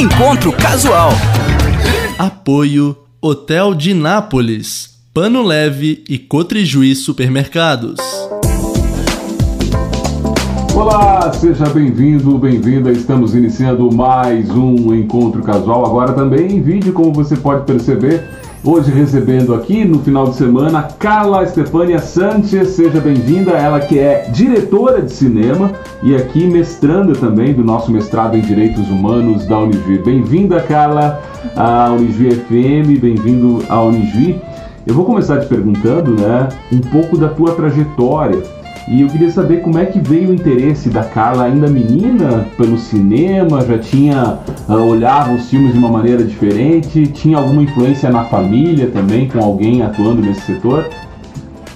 Encontro Casual. Apoio Hotel de Nápoles, Pano Leve e Cotrijuí Supermercados. Olá, seja bem-vindo, bem-vinda. Estamos iniciando mais um encontro casual, agora também em vídeo, como você pode perceber. Hoje recebendo aqui no final de semana Carla Estefânia Sanches, seja bem-vinda, ela que é diretora de cinema e aqui mestranda também do nosso mestrado em Direitos Humanos da Unijuí. Bem-vinda, Carla, à Unijuí FM, bem-vindo à Unijuí. Eu vou começar te perguntando, né, um pouco da tua trajetória e eu queria saber como é que veio o interesse da Carla, ainda menina, pelo cinema, já tinha uh, olhava os filmes de uma maneira diferente, tinha alguma influência na família também, com alguém atuando nesse setor?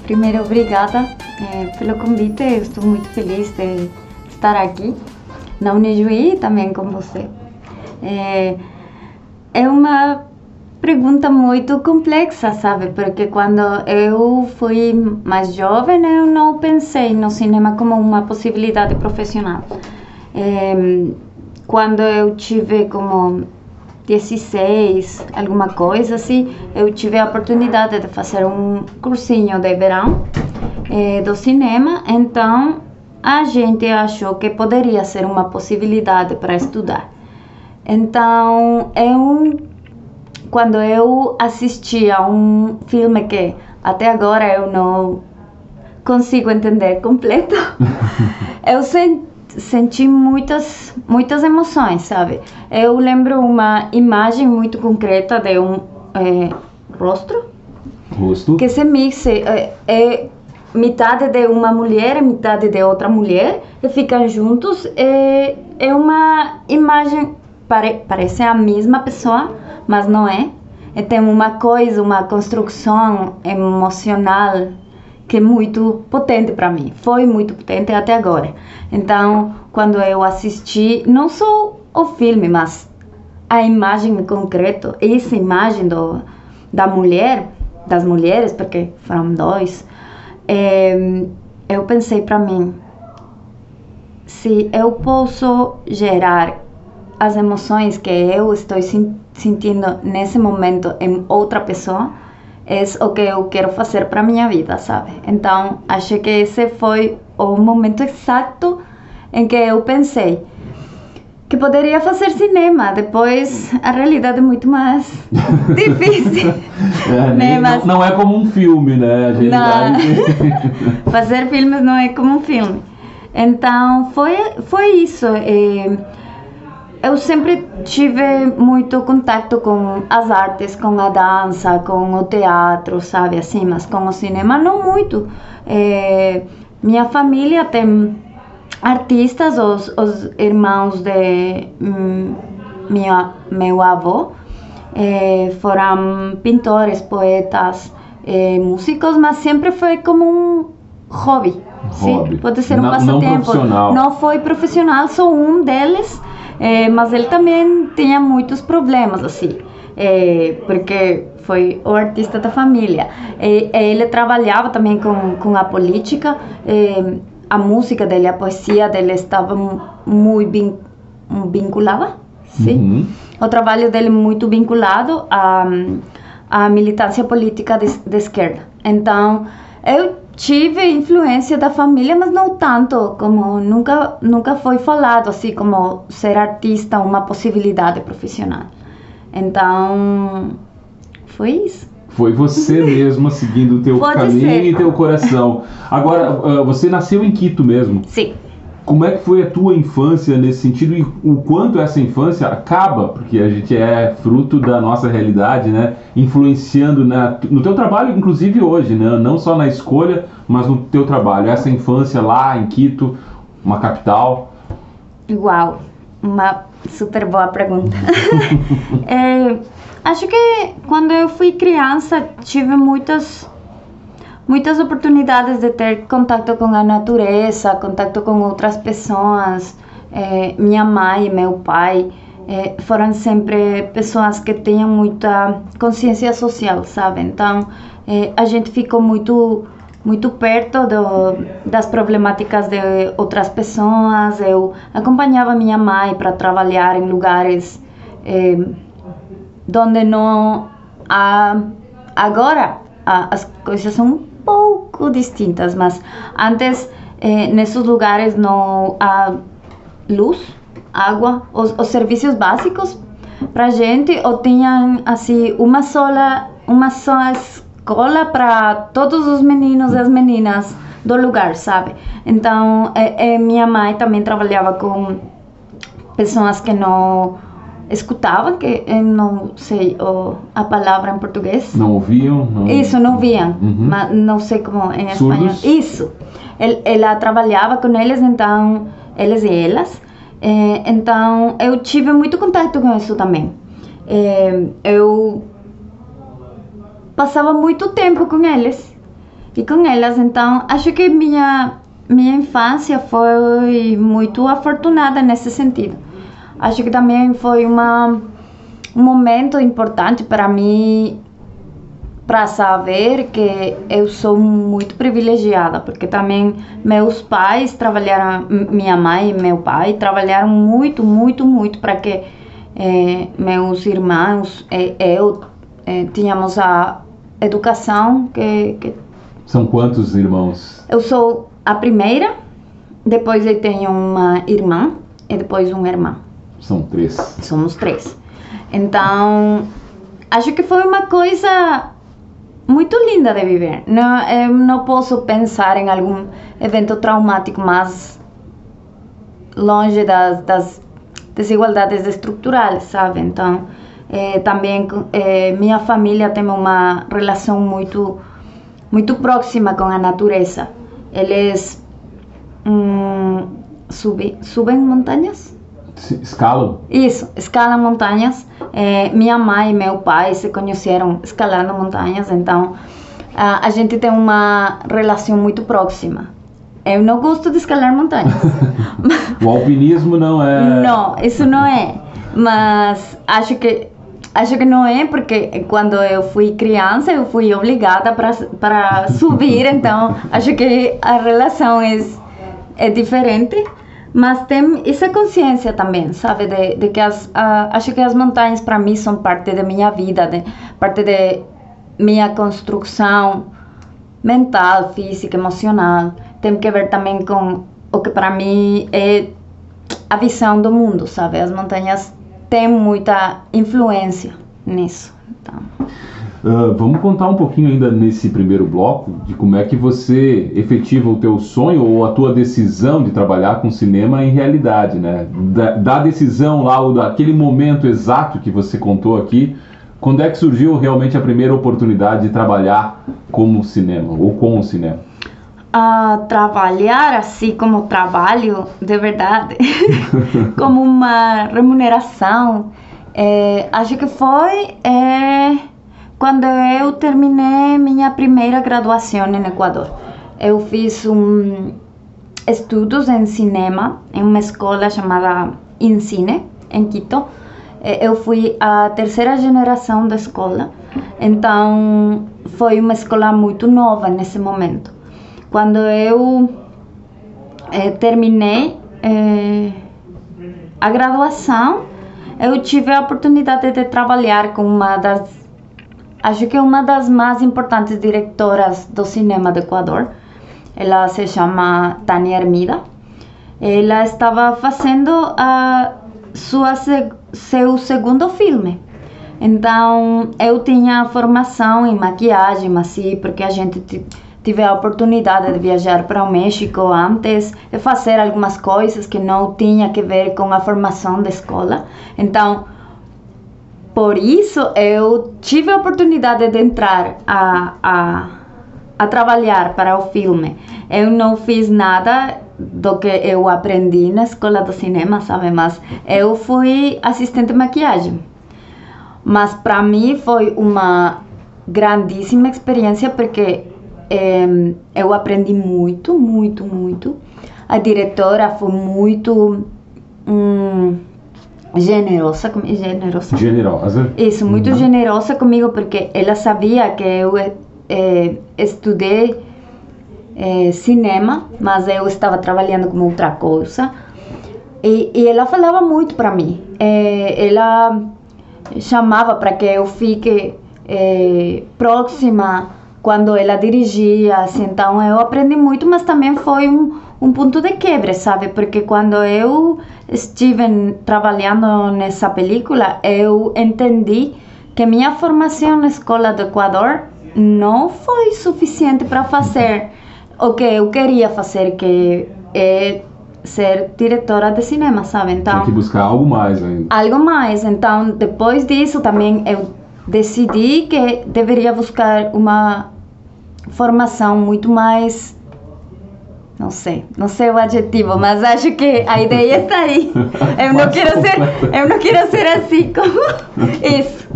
Primeiro, obrigada é, pelo convite, eu estou muito feliz de estar aqui na Unijuí e também com você. É, é uma pergunta muito complexa, sabe? Porque quando eu fui mais jovem, eu não pensei no cinema como uma possibilidade profissional. É, quando eu tive como 16, alguma coisa assim, eu tive a oportunidade de fazer um cursinho de verão é, do cinema, então a gente achou que poderia ser uma possibilidade para estudar. Então, eu quando eu assisti a um filme que até agora eu não consigo entender completo, eu sen senti muitas muitas emoções, sabe? Eu lembro uma imagem muito concreta de um é, rosto, rosto que se mixa é, é, metade de uma mulher e metade de outra mulher e ficam juntos. É, é uma imagem pare, parece a mesma pessoa mas não é. E tem uma coisa, uma construção emocional que é muito potente para mim. Foi muito potente até agora. Então, quando eu assisti, não só o filme, mas a imagem em concreto, essa imagem do, da mulher, das mulheres, porque foram dois, é, eu pensei para mim, se eu posso gerar as emoções que eu estou sentindo, nesse momento em outra pessoa é o que eu quero fazer para minha vida, sabe? Então, acho que esse foi o momento exato em que eu pensei que poderia fazer cinema. Depois, a realidade é muito mais difícil. é, né? Mas, não, não, é como um filme, né? A não, fazer filmes não é como um filme. Então, foi, foi isso. E, eu sempre tive muito contato com as artes, com a dança, com o teatro, sabe, assim, mas com o cinema não muito. É, minha família tem artistas, os, os irmãos de hum, minha, meu avô, é, foram pintores, poetas, é, músicos, mas sempre foi como um hobby. hobby. Sim? Pode ser um não, passatempo. Não, não foi profissional, sou um deles é, mas ele também tinha muitos problemas, assim, é, porque foi o artista da família. E, ele trabalhava também com, com a política, a música dele, a poesia dele estava muito vin, vinculada, sim? Uhum. O trabalho dele muito vinculado à, à militância política de, de esquerda. Então, eu tive influência da família, mas não tanto, como nunca nunca foi falado assim como ser artista uma possibilidade profissional. Então, foi isso. Foi você mesma seguindo o teu Pode caminho ser. e teu coração. Agora, ah, você nasceu em Quito mesmo? Sim. Como é que foi a tua infância nesse sentido e o quanto essa infância acaba, porque a gente é fruto da nossa realidade, né? Influenciando na, no teu trabalho, inclusive hoje, né? Não só na escolha, mas no teu trabalho. Essa infância lá em Quito, uma capital. Uau, uma super boa pergunta. é, acho que quando eu fui criança tive muitas muitas oportunidades de ter contato com a natureza, contato com outras pessoas. É, minha mãe e meu pai é, foram sempre pessoas que tinham muita consciência social, sabe? Então, é, a gente ficou muito muito perto do, das problemáticas de outras pessoas. Eu acompanhava minha mãe para trabalhar em lugares eh, donde não há agora a, as coisas são pouco distintas, mas antes eh, nesses lugares não há luz, água, os, os serviços básicos para gente ou tinham assim uma sola uma só escola para todos os meninos e as meninas do lugar, sabe? Então, é, é, minha mãe também trabalhava com pessoas que não escutavam, que eu não sei oh, a palavra em português. Não ouviam? Não... Isso, não ouviam, uhum. mas não sei como em espanhol. Isso. Ela trabalhava com eles, então, eles e elas. É, então, eu tive muito contato com isso também. É, eu passava muito tempo com eles e com elas, então acho que minha minha infância foi muito afortunada nesse sentido. Acho que também foi uma um momento importante para mim para saber que eu sou muito privilegiada, porque também meus pais trabalharam, minha mãe e meu pai trabalharam muito, muito, muito para que eh, meus irmãos e eu eh, tínhamos a educação que, que, São quantos irmãos? Eu sou a primeira, depois eu tenho uma irmã e depois um irmão. São três. Somos três. Então, acho que foi uma coisa muito linda de viver. Não, eu não posso pensar em algum evento traumático mais longe das, das desigualdades estruturais, sabe? Então, eh, também eh, minha família tem uma relação muito muito próxima com a natureza. Eles hum, subem, subem montanhas? Escalam? Isso, escalam montanhas. Eh, minha mãe e meu pai se conheceram escalando montanhas, então a, a gente tem uma relação muito próxima. Eu não gosto de escalar montanhas. o alpinismo não é. Não, isso não é. Mas acho que acho que não é porque quando eu fui criança eu fui obrigada para subir, então acho que a relação é é diferente. Mas tem essa consciência também, sabe, de, de que as, uh, acho que as montanhas para mim são parte da minha vida, de, parte de minha construção mental, física, emocional. Tem que ver também com o que para mim é a visão do mundo, sabe? As montanhas têm muita influência nisso. Então. Uh, vamos contar um pouquinho ainda nesse primeiro bloco de como é que você efetiva o teu sonho ou a tua decisão de trabalhar com cinema em realidade, né? Da, da decisão lá, ou daquele momento exato que você contou aqui, quando é que surgiu realmente a primeira oportunidade de trabalhar como cinema ou com o cinema? Uh, trabalhar assim como trabalho, de verdade, como uma remuneração, é, acho que foi... É quando eu terminei minha primeira graduação no Equador. Eu fiz um, estudos em cinema em uma escola chamada Incine, em Quito. Eu fui a terceira geração da escola, então foi uma escola muito nova nesse momento. Quando eu eh, terminei eh, a graduação, eu tive a oportunidade de trabalhar com uma das acho que é uma das mais importantes diretoras do cinema do Equador. Ela se chama Tânia Hermida. Ela estava fazendo a sua seu segundo filme. Então, eu tinha formação em maquiagem, assim, porque a gente tive a oportunidade de viajar para o México antes e fazer algumas coisas que não tinha que ver com a formação da escola. Então, por isso, eu tive a oportunidade de entrar a, a, a trabalhar para o filme. Eu não fiz nada do que eu aprendi na escola do cinema, sabe? Mas eu fui assistente de maquiagem. Mas para mim foi uma grandíssima experiência porque eh, eu aprendi muito, muito, muito. A diretora foi muito. Hum, generosa, generosa. Generosa. Isso, muito uhum. generosa comigo porque ela sabia que eu eh, estudei eh, cinema, mas eu estava trabalhando com outra coisa. E, e ela falava muito para mim. É, ela chamava para que eu fique próxima quando ela dirigia. Assim, então eu aprendi muito, mas também foi um, um ponto de quebra, sabe? Porque quando eu estive trabalhando nessa película, eu entendi que minha formação na escola do Equador não foi suficiente para fazer o que eu queria fazer, que é ser diretora de cinema, sabe? Então, Tem que buscar algo mais ainda. algo mais. Então, depois disso também eu decidi que deveria buscar uma formação muito mais não sei, não sei o adjetivo, mas acho que a ideia está aí. Eu não quero ser, eu não quero ser assim como isso.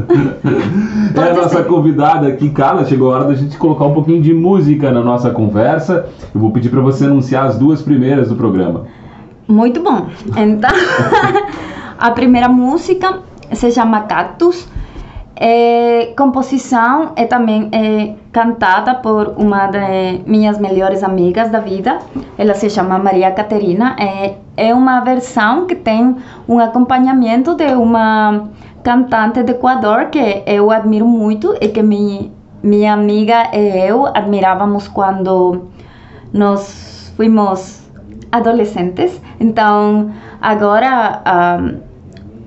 É a nossa convidada aqui, Carla. Chegou a hora da gente colocar um pouquinho de música na nossa conversa. Eu vou pedir para você anunciar as duas primeiras do programa. Muito bom. Então, a primeira música se chama Cactus. É, composição é também é, cantada por uma de minhas melhores amigas da vida. Ela se chama Maria Caterina. É, é uma versão que tem um acompanhamento de uma cantante do Equador que eu admiro muito e que mi, minha amiga e eu admirávamos quando nós fomos adolescentes. Então, agora, ah,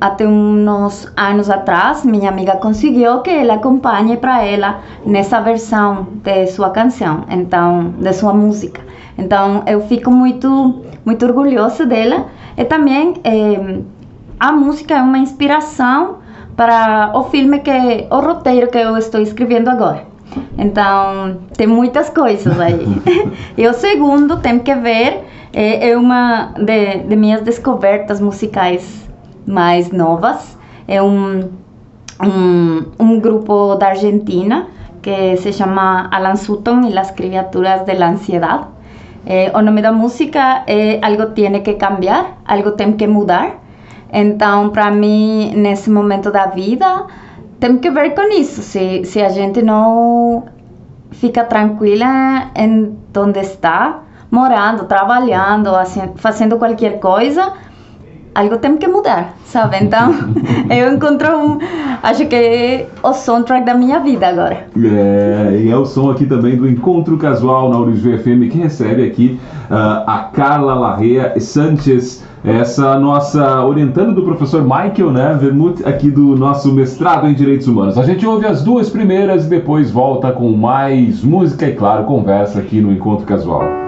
até uns anos atrás, minha amiga conseguiu que ela acompanhe para ela nessa versão de sua canção, então, de sua música. Então, eu fico muito, muito orgulhosa dela. E também, eh, a música é uma inspiração para o filme que, o roteiro que eu estou escrevendo agora. Então, tem muitas coisas aí. e o segundo, tem que ver, é, é uma de, de minhas descobertas musicais mais novas. É um, um, um grupo da Argentina que se chama Alan Sutton e las criaturas de la ansiedad. Eh, o nome da música é Algo Tiene que Cambiar, Algo Tem que Mudar. Então, para mim, nesse momento da vida, tem que ver com isso. Se, se a gente não fica tranquila em onde está, morando, trabalhando, assim, fazendo qualquer coisa, algo tem que mudar, sabe? Então, eu encontro um, acho que é o soundtrack da minha vida agora. É, e é o som aqui também do Encontro Casual na Uruguai FM que recebe aqui ah, a Carla Larrea Sanchez, essa nossa orientando do professor Michael, né, Vermut, aqui do nosso mestrado em Direitos Humanos. A gente ouve as duas primeiras e depois volta com mais música e, claro, conversa aqui no Encontro Casual.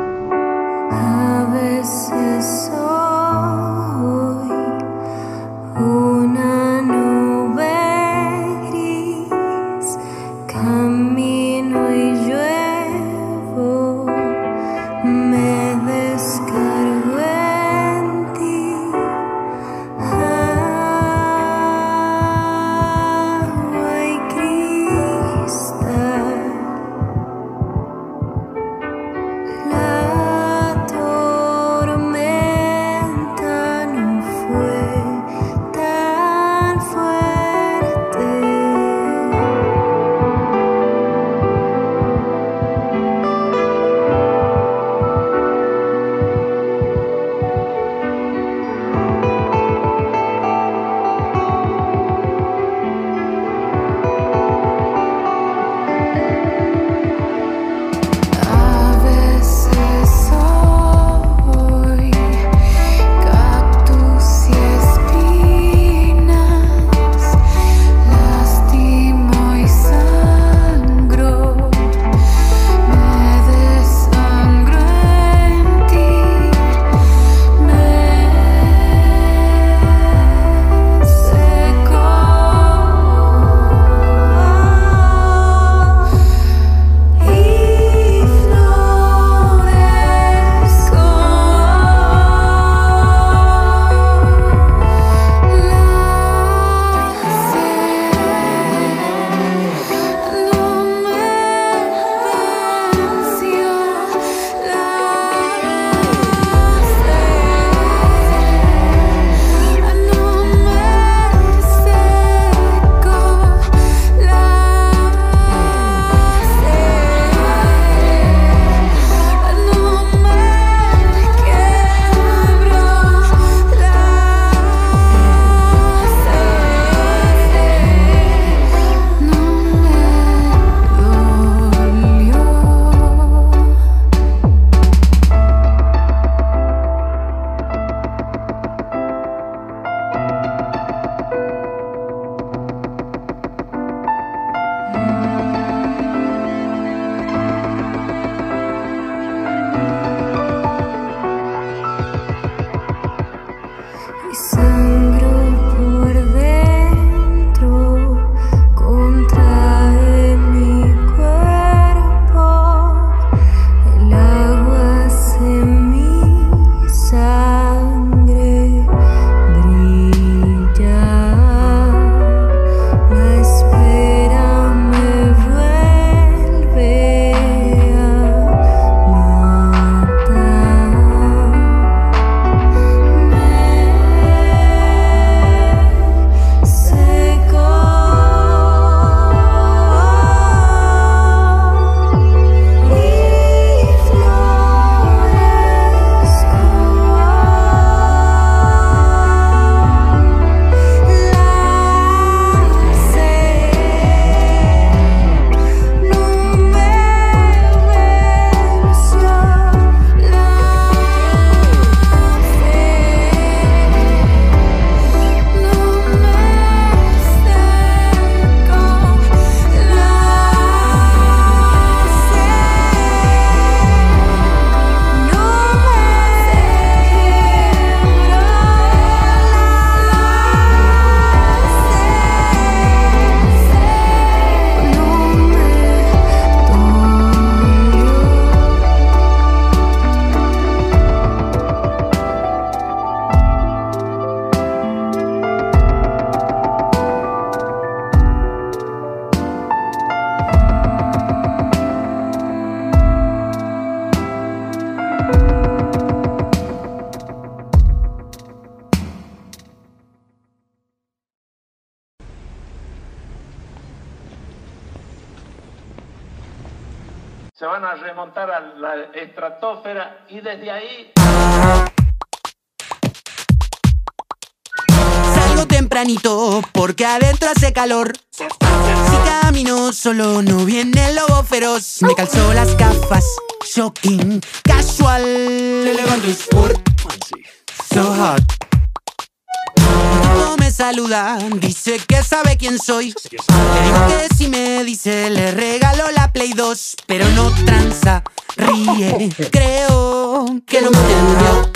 Digo que si me dice le regalo la Play 2, pero no tranza, ríe. Creo que no me entendió.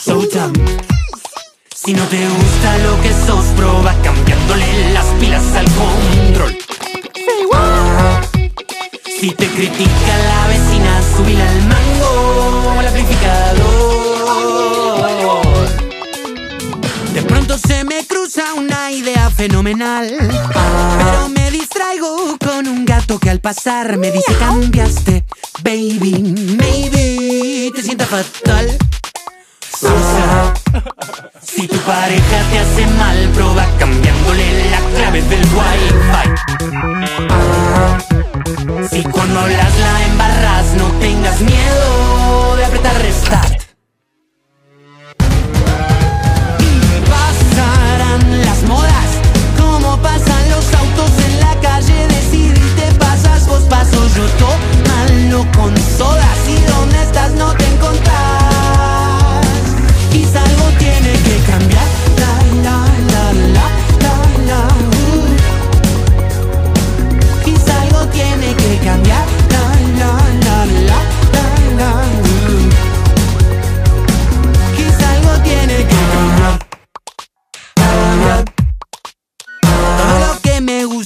So. Si no te gusta lo que sos, proba cambiándole las pilas al control. Si te critica la vecina, subile al mango al amplificador. Se me cruza una idea fenomenal. Pero me distraigo con un gato que al pasar me dice cambiaste, baby, maybe te sienta fatal. Si tu pareja te hace mal, proba cambiándole la clave del wifi. Si cuando hablas la embarras, no tengas miedo de apretar restart. Las modas, como pasan los autos en la calle. Decidirte pasas, vos paso, yo tómalo con sodas. Y donde estás no te encontrás.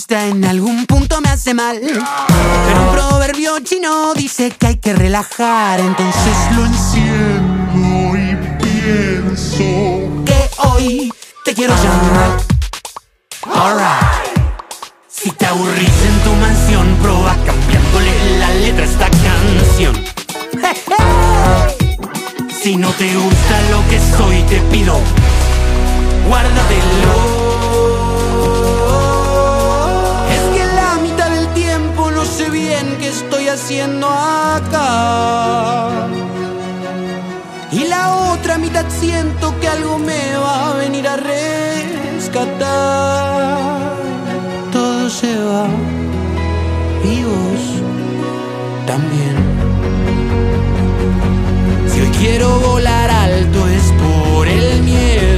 En algún punto me hace mal. Pero un proverbio chino dice que hay que relajar, entonces lo enciendo y pienso que hoy te quiero llamar. Alright. Si te aburrís en tu mansión, proba cambiándole la letra a esta canción. Si no te gusta lo que soy, te pido, guárdatelo. Haciendo acá. Y la otra mitad siento que algo me va a venir a rescatar. Todo se va y vos también. Si hoy quiero volar alto es por el miedo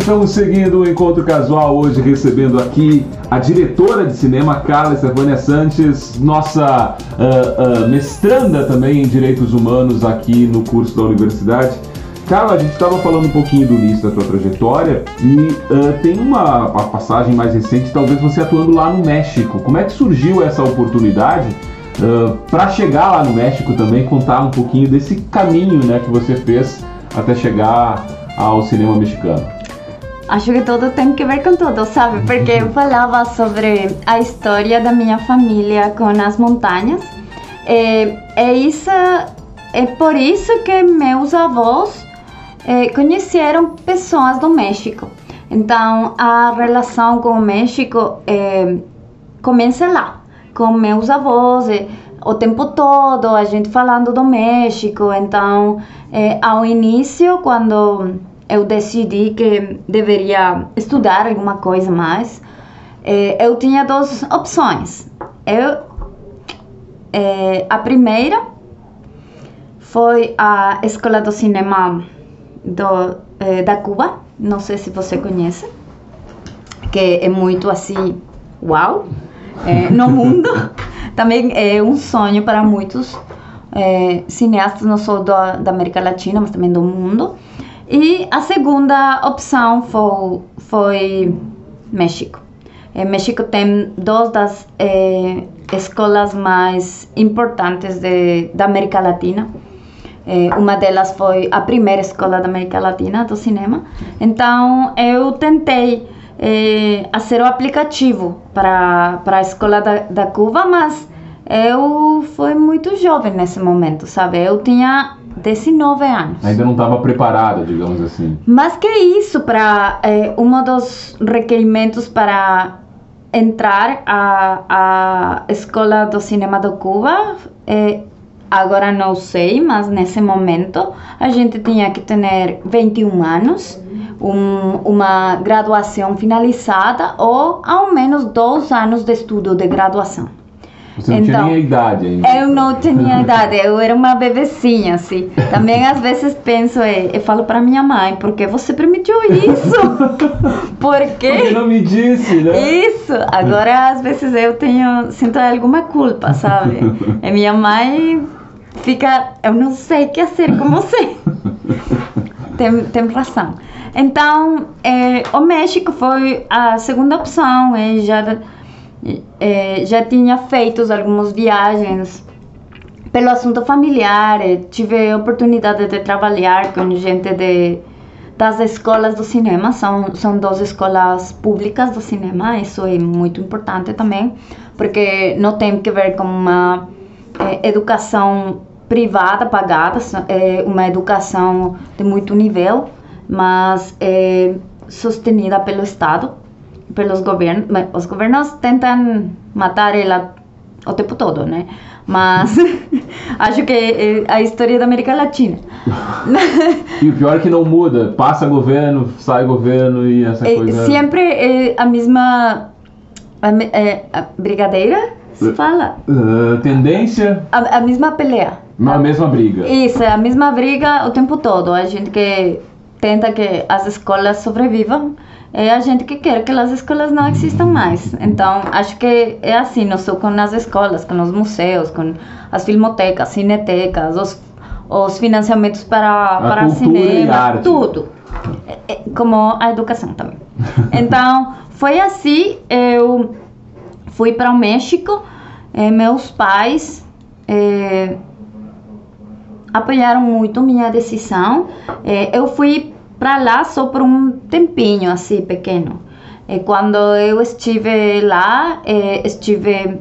estamos seguindo o Encontro Casual hoje, recebendo aqui a diretora de cinema, Carla Estefânia Sanches, nossa ah, ah, mestranda também em Direitos Humanos aqui no curso da universidade. Carla, a gente estava falando um pouquinho do início da tua trajetória e ah, tem uma, uma passagem mais recente, talvez você atuando lá no México. Como é que surgiu essa oportunidade para chegar lá no México também, contar um pouquinho desse caminho né, que você fez até chegar ao cinema mexicano? Acho que tudo tem que ver com tudo, sabe? Porque eu falava sobre a história da minha família com as montanhas. É, é, isso, é por isso que meus avós é, conheceram pessoas do México. Então, a relação com o México é, começa lá, com meus avós, é, o tempo todo, a gente falando do México. Então, é, ao início, quando eu decidi que deveria estudar alguma coisa mais, é, eu tinha duas opções. Eu, é, a primeira foi a Escola do Cinema do, é, da Cuba, não sei se você conhece, que é muito assim, uau, no mundo. Também é um sonho para muitos é, cineastas não só da, da América Latina, mas também do mundo. E a segunda opção foi, foi México. É, México tem duas das é, escolas mais importantes de, da América Latina. É, uma delas foi a primeira escola da América Latina do cinema. Então eu tentei fazer o aplicativo para, para a escola da, da Cuba, mas eu fui muito jovem nesse momento, sabe? Eu tinha 19 anos. Ainda não estava preparada, digamos assim. Mas que isso, para é, um dos requerimentos para entrar à, à Escola do Cinema do Cuba, é, agora não sei, mas nesse momento a gente tinha que ter 21 anos, um, uma graduação finalizada ou ao menos dois anos de estudo de graduação. Você não tinha Então, nem a idade ainda. Eu não tinha idade, eu era uma bebecinha, assim. Também às vezes penso, e, e falo para minha mãe, por que você permitiu isso? Por Porque quê? não me disse, né? Isso! Agora às vezes eu tenho, sinto alguma culpa, sabe? E minha mãe fica, eu não sei o que fazer com você. tem, tem razão. Então, eh, o México foi a segunda opção. E já, eh, já tinha feito algumas viagens pelo assunto familiar. eh, tive a oportunidade de trabalhar com gente de, das escolas do cinema. São, são duas escolas públicas do cinema. Isso é muito importante também, porque não tem que ver com uma eh, educação privada pagada, é uma educação de muito nível, mas é sostenida pelo Estado, pelos governos. Os governos tentam matar ela o tempo todo, né? Mas acho que é a história da América Latina. E o pior é que não muda. Passa governo, sai governo e essa É coisa. sempre é a mesma a, é, a brigadeira, se fala? Ah, tendência, A, a mesma pelea. na mesma briga. Isso, a mesma briga o tempo todo. A gente que tenta que as escolas sobrevivam é a gente que quer que as escolas não existam mais. Então, acho que é assim, não só com as escolas, com os museus, com as filmotecas, cinetecas, os, os financiamentos para, para cinema, tudo. É- é como a educação também. Então, foi assim, eu fui para o México, eh, meus pais eh, apoiaram muito minha decisão. Eh, eu fui para lá só por um tempinho, assim, pequeno. E quando eu estive lá, eh, estive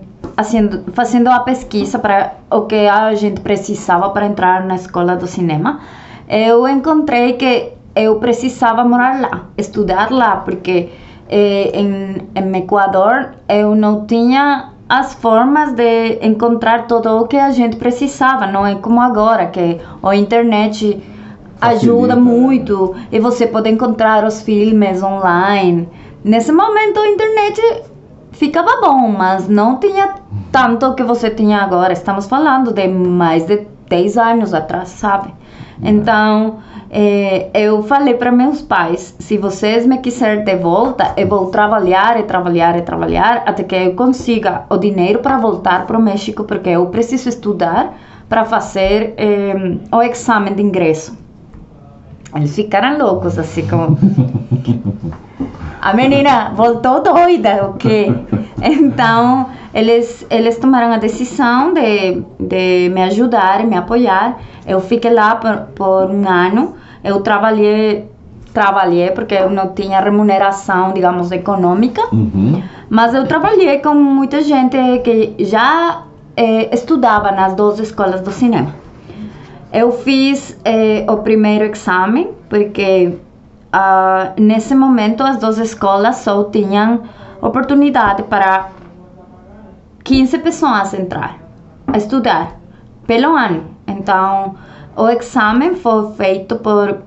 fazendo a pesquisa para o que a gente precisava para entrar na escola do cinema. Eu encontrei que eu precisava morar lá, estudar lá, porque eh, em, em Equador eu não tinha as formas de encontrar tudo o que a gente precisava, não é como agora que a internet ajuda né? muito e você pode encontrar os filmes online. Nesse momento a internet ficava bom, mas não tinha tanto que você tinha agora. Estamos falando de mais de 10 anos atrás, sabe? Então, eh, eu falei para meus pais: se vocês me quiserem de volta, eu vou trabalhar e trabalhar e trabalhar até que eu consiga o dinheiro para voltar para o México, porque eu preciso estudar para fazer eh, o exame de ingresso. Eles ficaram loucos, assim como. A menina voltou doida, o quê? Então, eles, eles tomaram a decisão de, de me ajudar, me apoiar. Eu fiquei lá por, por um ano. Eu trabalhei, trabalhei porque eu não tinha remuneração, digamos, econômica. Uhum. Mas eu trabalhei com muita gente que já eh, estudava nas duas escolas do cinema. Eu fiz eh, o primeiro exame, porque ah, nesse momento as duas escolas só tinham oportunidade para 15 pessoas entrar a estudar pelo ano. Então, o exame foi feito por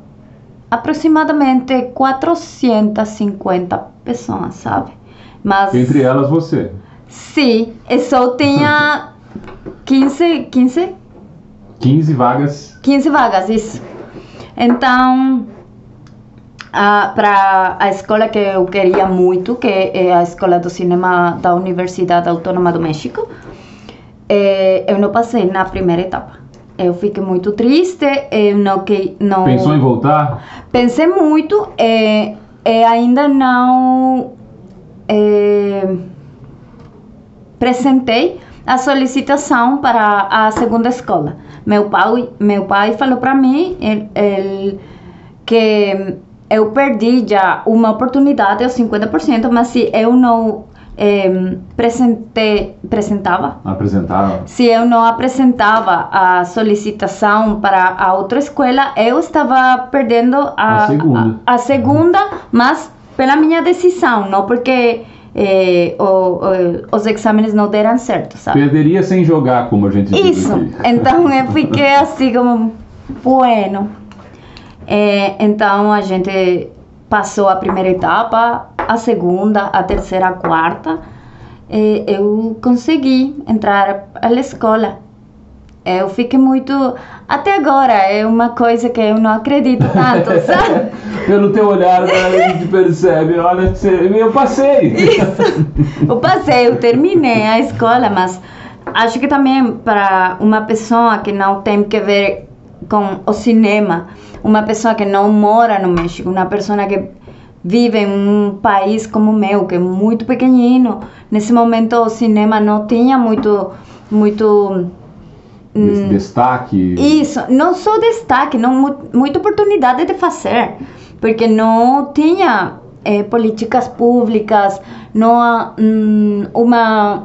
aproximadamente 450 pessoas, sabe? Mas Entre elas você. Sim, eu só tinha 15, 15, 15 vagas. 15 vagas, isso. Então, para a escola que eu queria muito, que é a Escola do Cinema da Universidade Autônoma do México, eh, eu não passei na primeira etapa. eu fiquei muito triste, eu não que não Pensou em voltar? pensei muito e, e ainda não eh, apresentei a solicitação para a segunda escola. Meu pai, meu pai falou para mim ele, ele, que eu perdi já uma oportunidade aos 50%, mas se eu não eh, apresentei, apresentava, Apresentaram? se eu não apresentava a solicitação para a outra escola, eu estava perdendo a, A segunda. a- a segunda, mas pela minha decisão, não porque eh, o- o- os exames não deram certo, sabe? Perderia sem jogar, como a gente diz Isso. Então eu fiquei assim como, bueno. Eh, então a gente passou a primeira etapa, a segunda, a terceira, a quarta. E eu consegui entrar à escola. Eu fiquei muito. Até agora é uma coisa que eu não acredito tanto, sabe? Pelo teu olhar, né, a gente percebe, olha, eu passei. Eu passei, eu terminei a escola, mas acho que também para uma pessoa que não tem que ver com o cinema, uma pessoa que não mora no México, uma pessoa que vive em um país como o meu, que é muito pequenino, nesse momento o cinema não tinha muito, muito Esse destaque. isso, não só destaque, não mu- muita oportunidade de fazer, porque não tinha eh, políticas públicas, não há hum, uma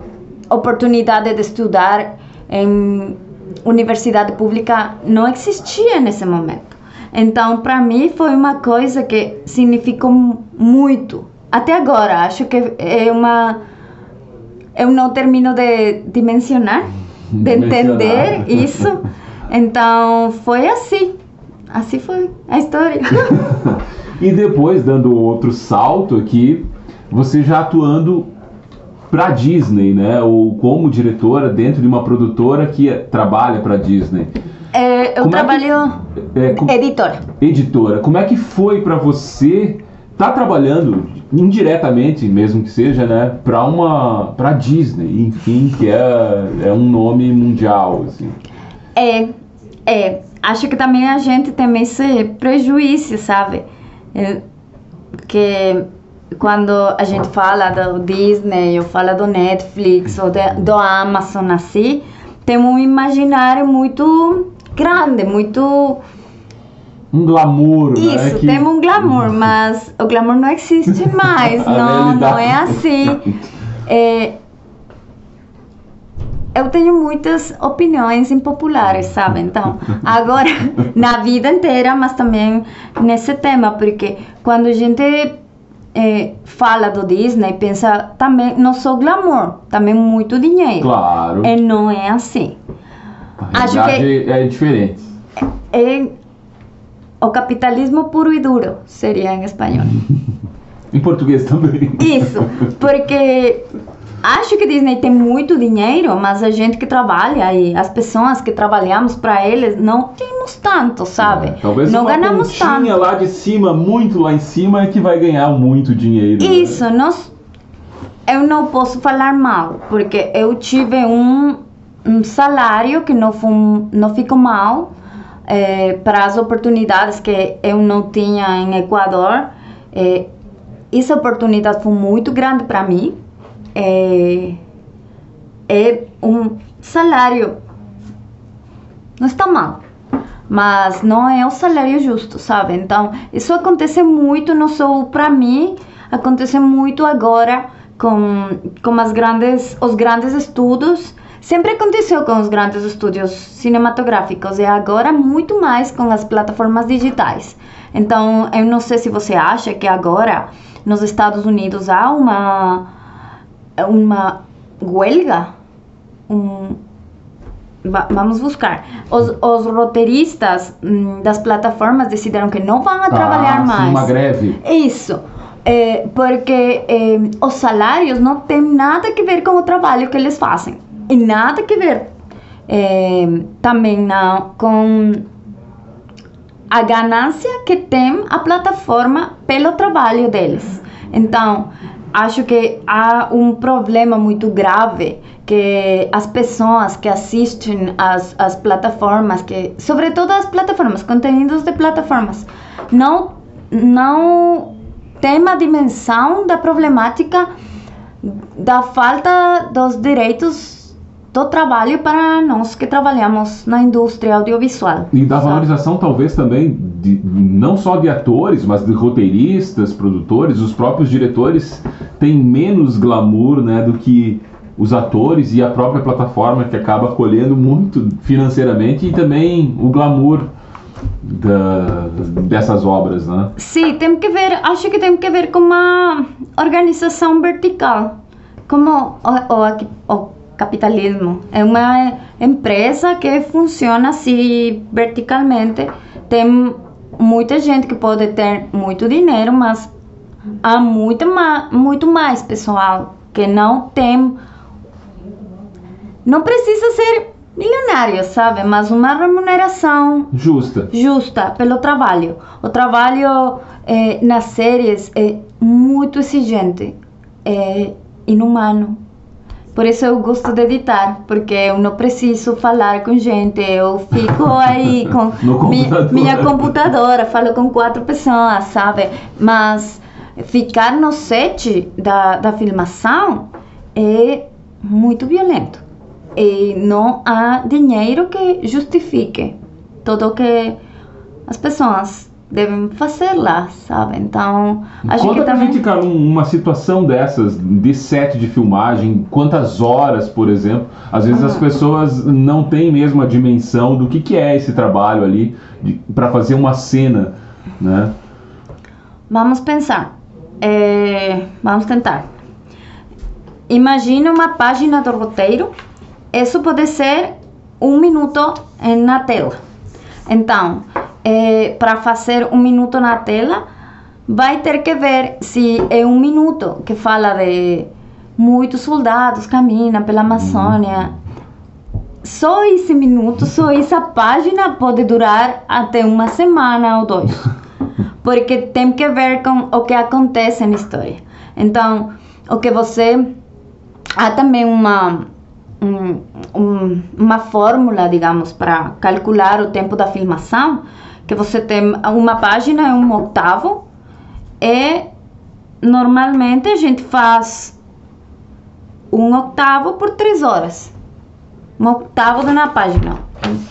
oportunidade de estudar em universidade pública não existia nesse momento. Então, para mim foi uma coisa que significou mu- muito. Até agora, acho que é uma eu não termino de dimensionar, de entender Dimensionar. isso. Então foi assim. Assim foi a história. E depois, dando outro salto aqui, você já atuando para Disney, né? Ou como diretora dentro de uma produtora que trabalha para Disney. É, eu Como é que- trabalho É, com- editora. editora, como é que foi para você estar trabalhando indiretamente, mesmo que seja, né, para uma para Disney, enfim, que é, é um nome mundial, assim. É, é. Acho que também a gente tem esse prejuízo, sabe? É, que quando a gente fala do Disney, ou fala do Netflix, ou de- do Amazon, assim, tem um imaginário muito grande, muito... Um glamour, né? Isso, que- tem um glamour, mas o glamour não existe mais, não, não é assim. É, eu tenho muitas opiniões impopulares, sabe? Então, agora, na vida inteira, mas também nesse tema, porque quando a gente eh, fala do Disney, pensa também não só glamour, também muito dinheiro. Claro. E não é assim. A acho realidade é diferente. É o capitalismo puro e duro, seria em espanhol. Em português também. Isso, porque acho que Disney tem muito dinheiro, mas a gente que trabalha e as pessoas que trabalhamos para eles não temos tanto, sabe? É, Talvez não uma ganhamos tanto. lá de cima, muito lá em cima, é que vai ganhar muito dinheiro. né? Isso, nós, eu não posso falar mal, porque eu tive um, um salário que não, foi, não ficou mal eh, para as oportunidades que eu não tinha em Equador. Eh, essa oportunidade foi muito grande para mim. Eh, é um salário, não está mal, mas não é o salário justo, sabe? Então, isso acontece muito, não só para mim, acontece muito agora com, com as grandes, os grandes estudos. Sempre aconteceu com os grandes estúdios cinematográficos e agora muito mais com as plataformas digitais. Então, eu não sei se você acha que agora nos Estados Unidos há uma uma huelga, um, va- vamos buscar. Os, os roteiristas hum, das plataformas decidiram que não vão a trabalhar Ah, sim, mais. uma greve. Isso, é, porque é, os salários não têm nada a ver com o trabalho que eles fazem. E nada a ver é, também não, com a ganância que tem a plataforma pelo trabalho deles. Então, acho que há um problema muito grave que as pessoas que assistem às, às plataformas, que sobretudo as plataformas, conteúdos de plataformas, não não tem uma dimensão da problemática da falta dos direitos do trabalho para nós que trabalhamos na indústria audiovisual. E da sabe? valorização, talvez também, de, não só de atores, mas de roteiristas, produtores, os próprios diretores têm menos glamour né, do que os atores e a própria plataforma que acaba colhendo muito financeiramente e também o glamour da- dessas obras, né? Sim, tem que ver, acho que tem que ver com uma organização vertical, como o, o, o capitalismo. É uma empresa que funciona assim verticalmente. Tem muita gente que pode ter muito dinheiro, mas há muito, ma muito mais pessoal que não tem. Não precisa ser milionário, sabe? Mas uma remuneração Justa. justa pelo trabalho. O trabalho eh, nas séries é muito exigente, é inumano. Por isso eu gosto de editar, porque eu não preciso falar com gente, eu fico aí com computador. minha computadora, falo com quatro pessoas, sabe? Mas ficar no set da, da filmação é muito violento. E não há dinheiro que justifique tudo que as pessoas devem fazer lá, sabe? Então, acho Conta que pra também... gente, cara, um- uma situação dessas, de set de filmagem, quantas horas, por exemplo. Às vezes as pessoas não têm mesmo a dimensão do que, que é esse trabalho ali para fazer uma cena, né? Vamos pensar. É, vamos tentar. Imagine uma página do roteiro. Isso pode ser um minuto na tela. Então, para fazer um minuto na tela, vai ter que ver se é um minuto que fala de muitos soldados caminham pela Amazônia. Só esse minuto, só essa página pode durar até uma semana ou dois porque tem que ver com o que acontece na história. Então, o que você há também uma um- um- uma fórmula, digamos, para calcular o tempo da filmação, que você tem uma página é um octavo e normalmente a gente faz um octavo por três horas. Um octavo de uma página.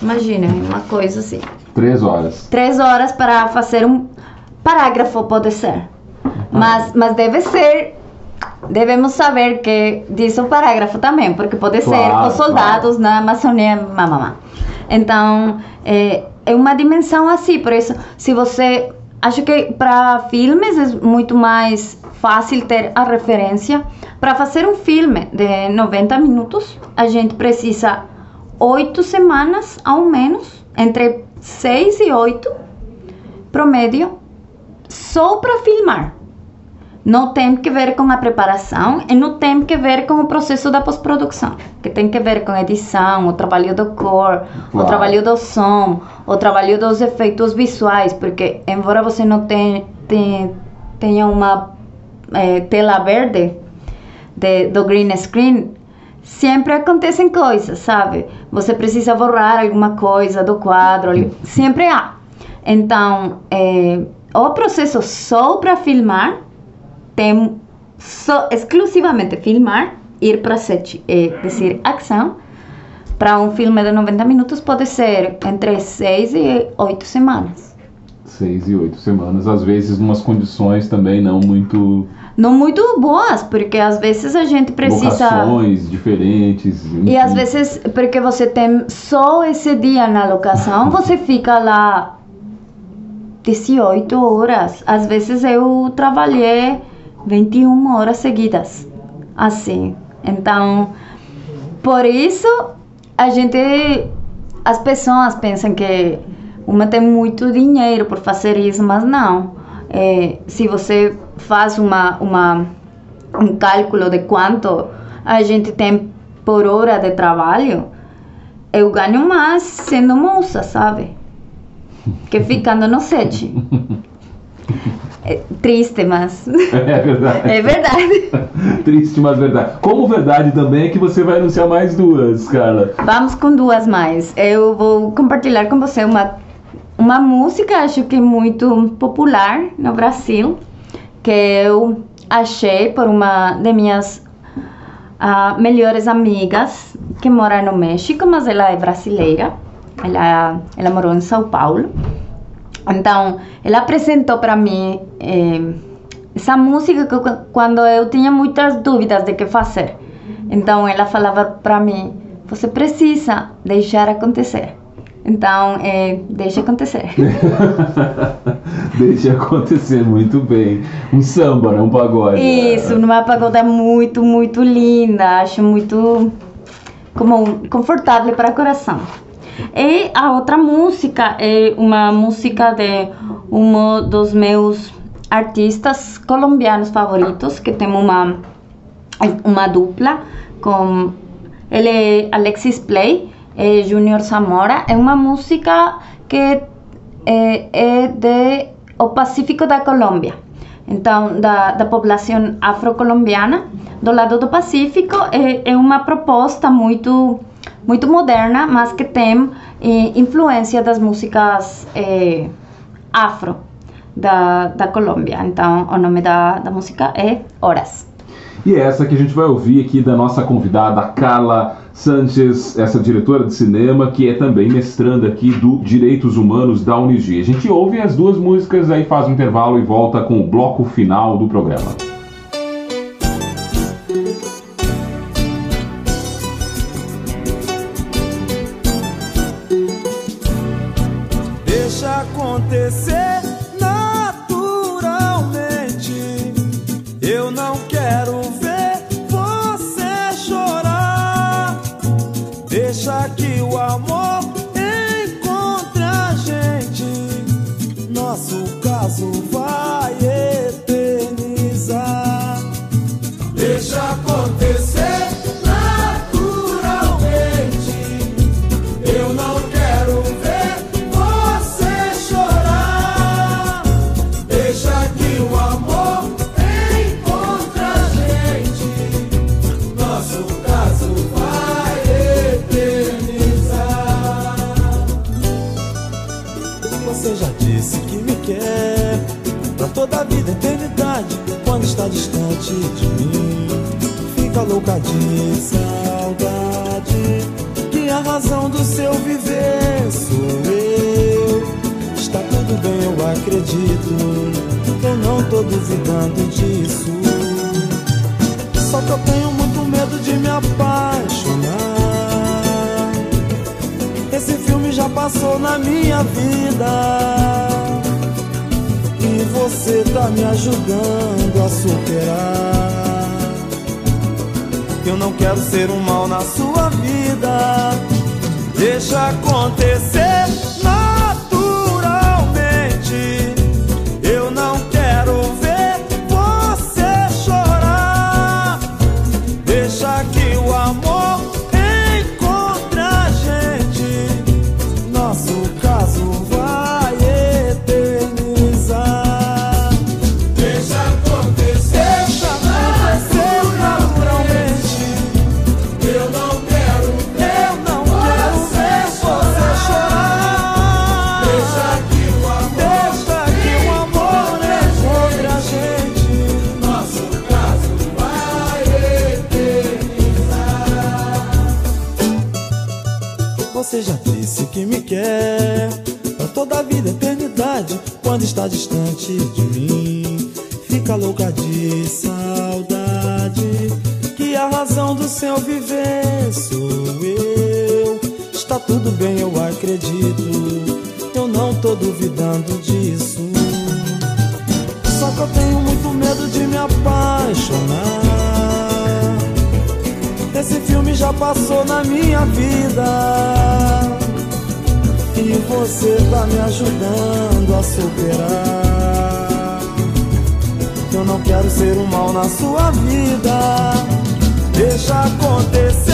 Imagina, uma coisa assim Três horas. três horas para fazer um parágrafo, pode ser. Mas, mas deve ser. Devemos saber que diz o parágrafo também, porque pode ser Claro, os soldados na Amazônia, mamamá. Então, é, é uma dimensão assim, por isso, se você. Acho que para filmes é muito mais fácil ter a referência. Para fazer um filme de 90 minutos, a gente precisa oito semanas, ao menos, entre seis e oito, promédio, só para filmar. Não tem que ver com a preparação e não tem que ver com o processo da pós-produção, que tem que ver com a edição, o trabalho do cor, o trabalho do som, o trabalho dos efeitos visuais, porque embora você não tenha, uma eh, tela verde de, do green screen, sempre acontecem coisas, sabe? Você precisa borrar alguma coisa do quadro, sempre há. Então, eh, o processo só para filmar tem só exclusivamente filmar, ir para set, é dizer, ação. Para um filme de 90 minutos pode ser entre 6 e 8 semanas. Seis e oito semanas, às vezes umas condições também não muito Não muito boas, porque às vezes a gente precisa. locações diferentes. E às vezes, porque você tem só esse dia na locação, você fica lá 18 horas. Às vezes eu trabalhei 21 horas seguidas. Assim. Então, por isso a gente. As pessoas pensam que uma tem muito dinheiro por fazer isso, mas não. É, se você faz uma, uma, um cálculo de quanto a gente tem por hora de trabalho, eu ganho mais sendo moça, sabe? Que ficando no set. é triste, mas É verdade. é verdade. Triste, mas verdade. Como verdade também é que você vai anunciar mais duas, Carla. Vamos com duas mais. Eu vou compartilhar com você uma, uma música, acho que muito popular no Brasil, que eu achei por uma de minhas ah, melhores amigas que mora no México, mas ela é brasileira. Ela, ela morou em São Paulo. Então, ela apresentou para mim eh, essa música que, quando eu tinha muitas dúvidas de que fazer. Então, ela falava para mim: você precisa deixar acontecer. Então, eh, deixa acontecer. Deixa acontecer muito bem. Um samba, né? Um pagode. Isso, numa pagoda muito, muito linda. Acho muito como confortável para o coração. E a outra música é uma música de um dos meus artistas colombianos favoritos, que tem uma, uma dupla com ele é Alexis Play e Junior Zamora. É uma música que é, é de o Pacífico da Colômbia. Então, da, da população afrocolombiana do lado do Pacífico é, é uma proposta muito muito moderna, mas que tem eh, influência das músicas eh, afro da, da Colômbia. Então, o nome da, da música é Horas. E é essa que a gente vai ouvir aqui da nossa convidada Carla Sanchez, essa diretora de cinema, que é também mestranda aqui do Direitos Humanos da Unigi. A gente ouve as duas músicas, aí faz um intervalo e volta com o bloco final do programa. Acredito. Eu não tô duvidando disso. Só que eu tenho muito medo de me apaixonar. Esse filme já passou na minha vida. E você tá me ajudando a superar. Eu não quero ser um mal na sua vida. Deixa acontecer quer pra toda a vida, eternidade. Quando está distante de mim, fica louca de saudade. Que a razão do seu viver sou eu. Está tudo bem, eu acredito. Eu não tô duvidando disso. Só que eu tenho muito medo de me apaixonar. Esse filme já passou na minha vida. Você tá me ajudando a superar. Eu não quero ser um mal na sua vida. Deixa acontecer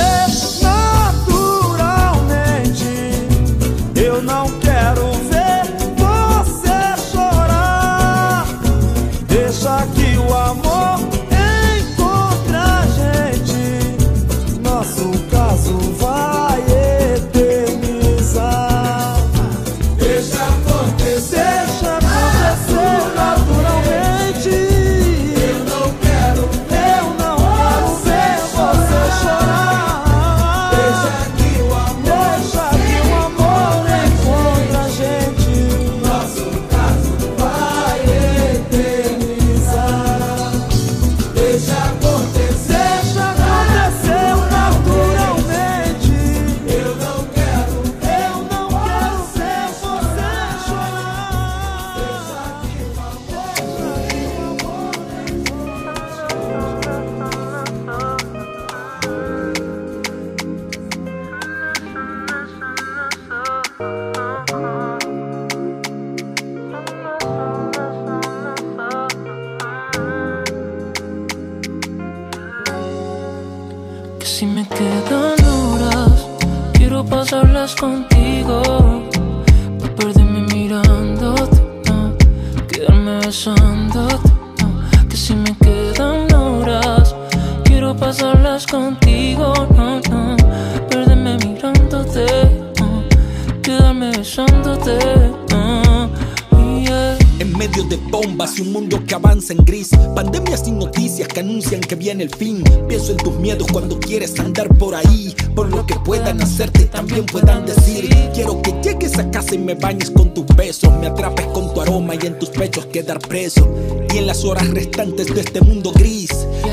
bañes con tus besos. Me atrapes con tu aroma y en tus pechos quedar preso. Y en las horas restantes de este mundo gris.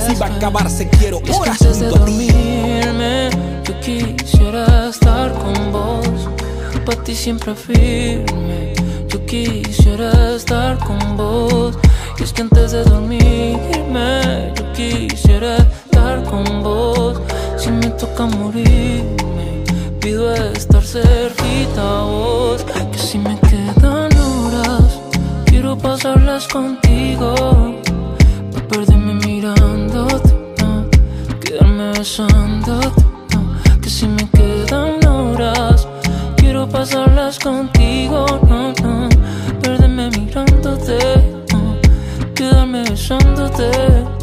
Si va a acabarse, quiero horas junto a ti. dormirme, yo quisiera estar con vos. Para ti siempre firme. Yo quisiera estar con vos. Y es que antes de dormirme, yo quisiera estar con vos. Si me toca morirme, pido estar cerquita a vos. Pasarlas contigo. No perderme mirándote, no, quedarme besándote, no, que si me quedan horas, quiero pasarlas contigo, no, no, perderme mirándote, no, quedarme besándote,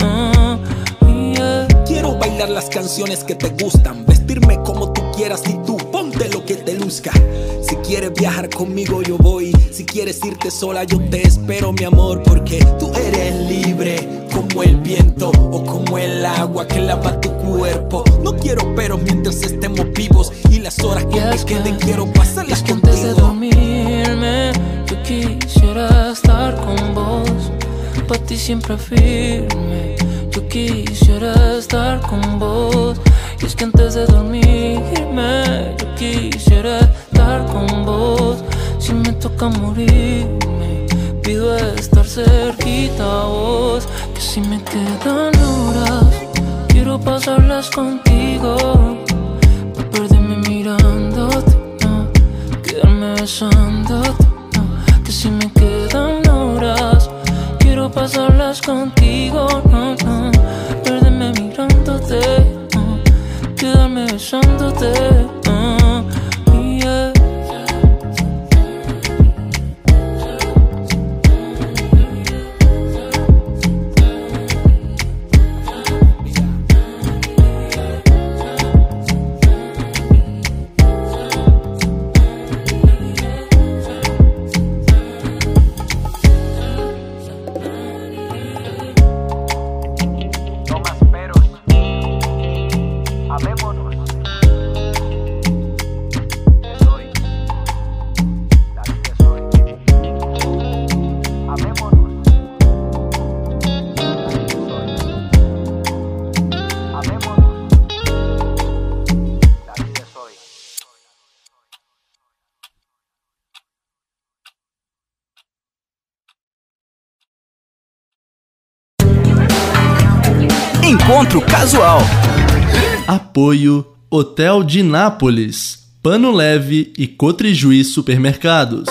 no, yeah. Quiero bailar las canciones que te gustan, vestirme como tú quieras y quieres viajar conmigo yo voy, si quieres irte sola yo te espero mi amor porque tú eres libre como el viento o como el agua que lava tu cuerpo. No quiero pero mientras estemos vivos y las horas que me que- queden quiero pasarlas que antes de contigo. dormirme, yo quisiera estar con vos. Para ti siempre firme, yo quisiera estar con vos. Y es que antes de dormirme, yo quisiera con vos. Si me toca morirme, pido estar cerquita a vos. Que si me quedan horas, quiero pasarlas contigo. No perderme mirándote, no, quedarme besándote, no, que si me quedan horas, quiero pasarlas contigo, no, no, perderme mirándote, no, quedarme besándote, Encontro casual. Apoio Hotel de Nápoles, Pano Leve e Cotrijuí Supermercados.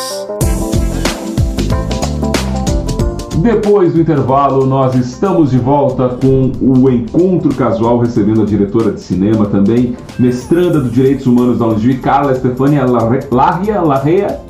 Depois do intervalo, nós estamos de volta com o Encontro Casual, recebendo a diretora de cinema também, mestranda do Direitos Humanos da UNIJUI, Carla Estefânia Larre- Larria, Larrea,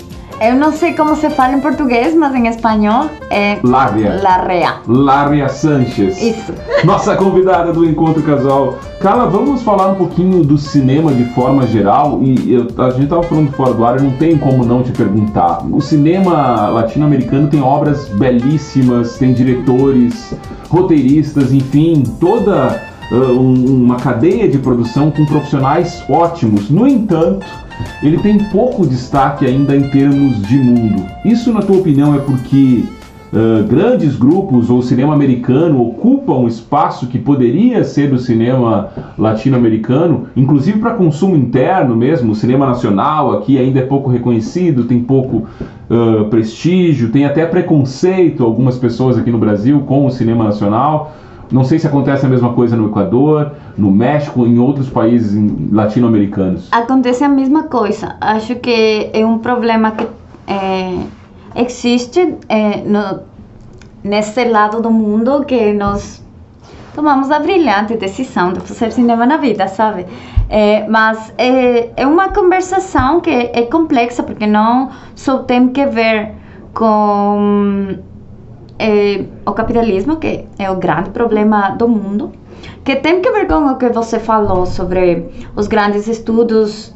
Eu não sei como se fala em português, mas em espanhol é Larria, larrea. Larria Sanches. Isso. Nossa convidada do Encontro Casual. Carla, vamos falar um pouquinho do cinema de forma geral. E eu- a gente tava falando fora do ar, eu não tenho como não te perguntar. O cinema latino-americano tem obras belíssimas, tem diretores, roteiristas, enfim, toda ah, um- uma cadeia de produção com profissionais ótimos. No entanto, ele tem pouco destaque ainda em termos de mundo. Isso, na tua opinião, é porque Uh, grandes grupos ou cinema americano ocupam um espaço que poderia ser do cinema latino-americano, inclusive para consumo interno mesmo. O cinema nacional aqui ainda é pouco reconhecido, tem pouco uh, prestígio, tem até preconceito algumas pessoas aqui no Brasil com o cinema nacional. Não sei se acontece a mesma coisa no Equador, no México, em outros países latino-americanos. Acontece a mesma coisa. Acho que é um problema que é, existe é, no, nesse lado do mundo que nós tomamos a brilhante decisão de fazer cinema na vida, sabe? É, mas é, é uma conversação que é complexa, porque não só tem que ver com é, o capitalismo, que é o grande problema do mundo, que tem que ver com o que você falou sobre os grandes estudos